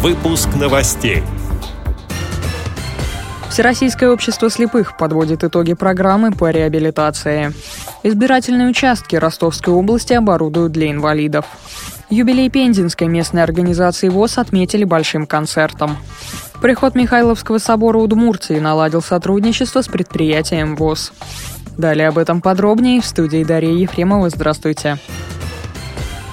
Выпуск новостей. Всероссийское общество слепых подводит итоги программы по реабилитации. Избирательные участки Ростовской области оборудуют для инвалидов. Юбилей Пензенской местной организации ВОЗ отметили большим концертом. Приход Михайловского собора Удмуртии наладил сотрудничество с предприятием ВОЗ. Далее об этом подробнее в студии Дарья Ефремова. Здравствуйте.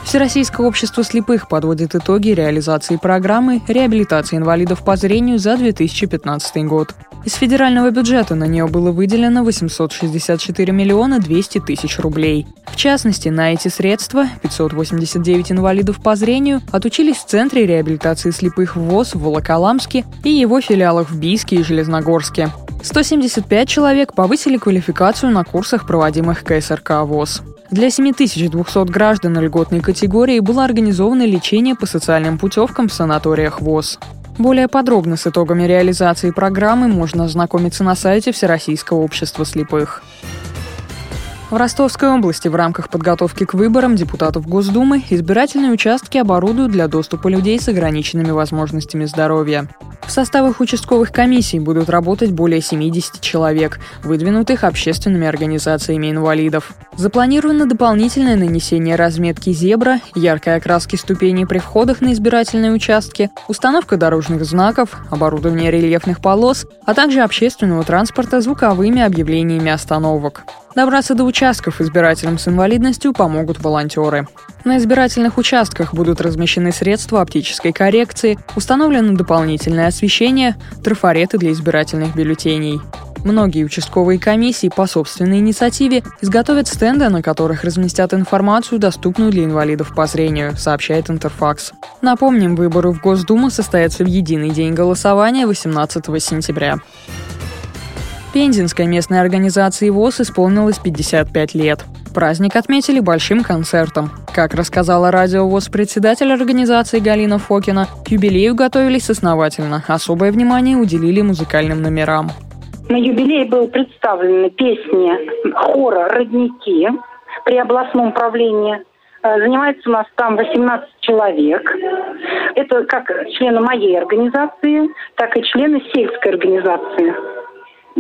Всероссийское общество слепых подводит итоги реализации программы реабилитации инвалидов по зрению за 2015 год. Из федерального бюджета на нее было выделено 864 миллиона 200 тысяч рублей. В частности, на эти средства 589 инвалидов по зрению отучились в Центре реабилитации слепых ВОЗ в Волоколамске и его филиалах в Бийске и Железногорске. 175 человек повысили квалификацию на курсах, проводимых КСРК ВОЗ. Для 7200 граждан льготной категории было организовано лечение по социальным путевкам в санаториях ВОЗ. Более подробно с итогами реализации программы можно ознакомиться на сайте Всероссийского общества слепых. В Ростовской области в рамках подготовки к выборам депутатов Госдумы избирательные участки оборудуют для доступа людей с ограниченными возможностями здоровья. В составах участковых комиссий будут работать более 70 человек, выдвинутых общественными организациями инвалидов. Запланировано дополнительное нанесение разметки зебра, яркой окраски ступеней при входах на избирательные участки, установка дорожных знаков, оборудование рельефных полос, а также общественного транспорта звуковыми объявлениями остановок. Добраться до участков избирателям с инвалидностью помогут волонтеры. На избирательных участках будут размещены средства оптической коррекции, установлено дополнительное освещение, трафареты для избирательных бюллетеней. Многие участковые комиссии по собственной инициативе изготовят стенды, на которых разместят информацию, доступную для инвалидов по зрению, сообщает Интерфакс. Напомним, выборы в Госдуму состоятся в единый день голосования 18 сентября. Пензенской местной организации ВОЗ исполнилось 55 лет. Праздник отметили большим концертом. Как рассказала радио ВОЗ председатель организации Галина Фокина, к юбилею готовились основательно. Особое внимание уделили музыкальным номерам. На юбилей был представлены песни хора «Родники» при областном правлении. Э, занимается у нас там 18 человек. Это как члены моей организации, так и члены сельской организации.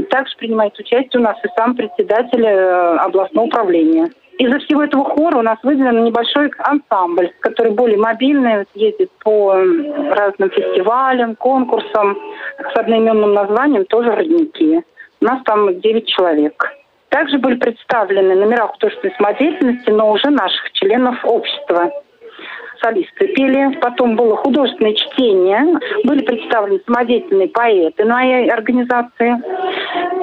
Также принимает участие у нас и сам председатель э, областного управления. Из-за всего этого хора у нас выделен небольшой ансамбль, который более мобильный, ездит по разным фестивалям, конкурсам с одноименным названием тоже «Родники». У нас там 9 человек. Также были представлены номера художественной самодеятельности, но уже наших членов общества солисты пели, потом было художественное чтение, были представлены самодеятельные поэты на организации.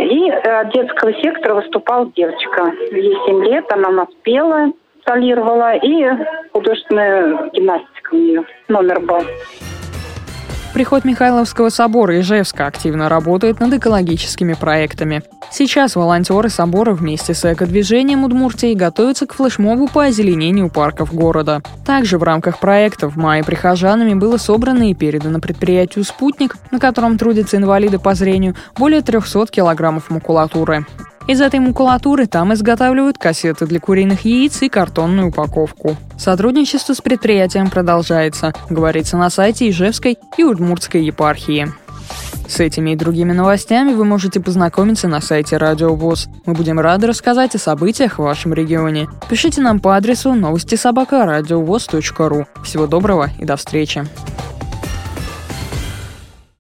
И э, от детского сектора выступала девочка. Ей 7 лет, она нас пела, солировала, и художественная гимнастика у нее номер был. Приход Михайловского собора Ижевска активно работает над экологическими проектами. Сейчас волонтеры собора вместе с экодвижением Удмуртии готовятся к флешмобу по озеленению парков города. Также в рамках проекта в мае прихожанами было собрано и передано предприятию «Спутник», на котором трудятся инвалиды по зрению, более 300 килограммов макулатуры. Из этой макулатуры там изготавливают кассеты для куриных яиц и картонную упаковку. Сотрудничество с предприятием продолжается, говорится на сайте Ижевской и Удмуртской епархии. С этими и другими новостями вы можете познакомиться на сайте Радио ВОЗ. Мы будем рады рассказать о событиях в вашем регионе. Пишите нам по адресу новости собака ру. Всего доброго и до встречи.